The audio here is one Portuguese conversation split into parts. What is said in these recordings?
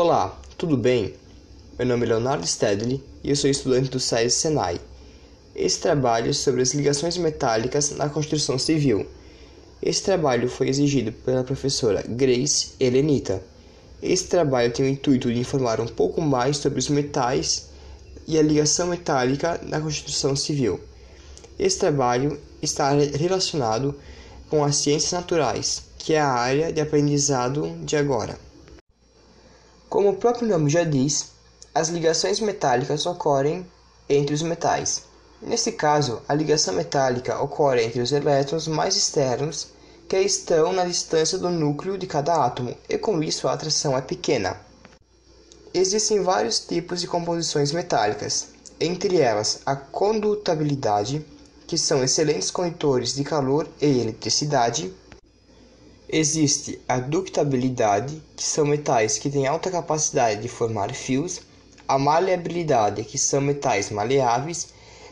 Olá, tudo bem? Meu nome é Leonardo Stedley e eu sou estudante do SAES Senai. Esse trabalho é sobre as ligações metálicas na construção civil. Esse trabalho foi exigido pela professora Grace Helenita. Esse trabalho tem o intuito de informar um pouco mais sobre os metais e a ligação metálica na construção civil. Esse trabalho está relacionado com as ciências naturais, que é a área de aprendizado de agora. Como o próprio nome já diz, as ligações metálicas ocorrem entre os metais. Nesse caso, a ligação metálica ocorre entre os elétrons mais externos que estão na distância do núcleo de cada átomo, e com isso a atração é pequena. Existem vários tipos de composições metálicas, entre elas a condutabilidade, que são excelentes condutores de calor e eletricidade. Existe a ductabilidade, que são metais que têm alta capacidade de formar fios a maleabilidade, que são metais maleáveis,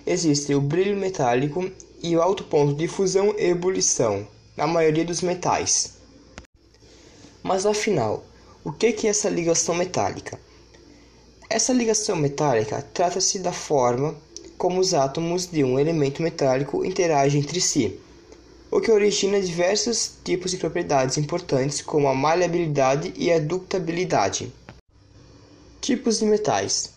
existe o brilho metálico e o alto ponto de fusão e ebulição na maioria dos metais. Mas afinal, o que é essa ligação metálica? Essa ligação metálica trata-se da forma como os átomos de um elemento metálico interagem entre si, o que origina diversos tipos de propriedades importantes como a maleabilidade e a ductabilidade. Tipos de metais: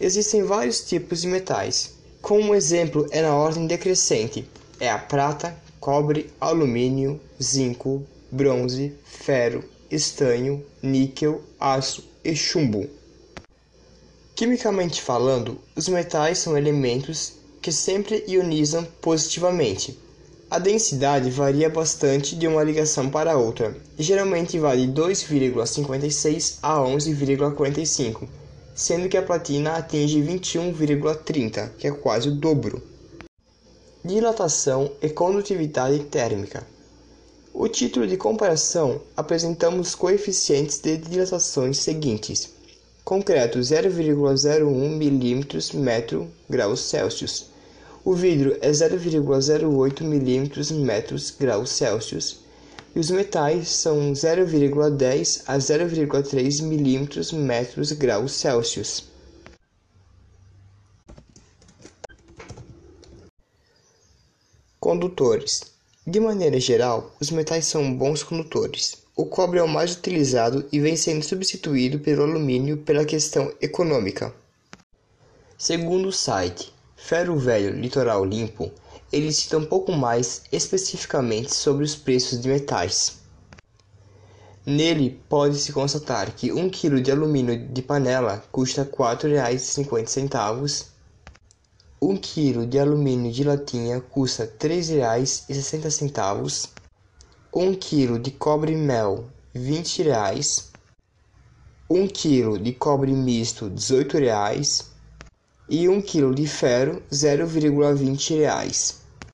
Existem vários tipos de metais. Como um exemplo é na ordem decrescente: é a prata, cobre, alumínio, zinco, bronze, ferro, estanho, níquel, aço e chumbo. Quimicamente falando, os metais são elementos que sempre ionizam positivamente. A densidade varia bastante de uma ligação para outra, geralmente vai de 2,56 a 11,45, sendo que a platina atinge 21,30, que é quase o dobro. Dilatação e condutividade térmica. O título de comparação apresentamos os coeficientes de dilatações seguintes: concreto 0,01 mm metro graus Celsius o vidro é 0,08 mm metros graus Celsius e os metais são 0,10 a 0,3 mm metros graus Celsius. Condutores. De maneira geral, os metais são bons condutores. O cobre é o mais utilizado e vem sendo substituído pelo alumínio pela questão econômica. Segundo o site Ferro Velho Litoral Limpo, ele cita um pouco mais especificamente sobre os preços de metais. Nele pode-se constatar que 1 kg de alumínio de panela custa R$ 4,50, 1 kg de alumínio de latinha custa R$ 3,60, 1 kg de cobre mel R$ 20, 1 kg de cobre misto R$ 18 e 1 kg de ferro R$ 0,20.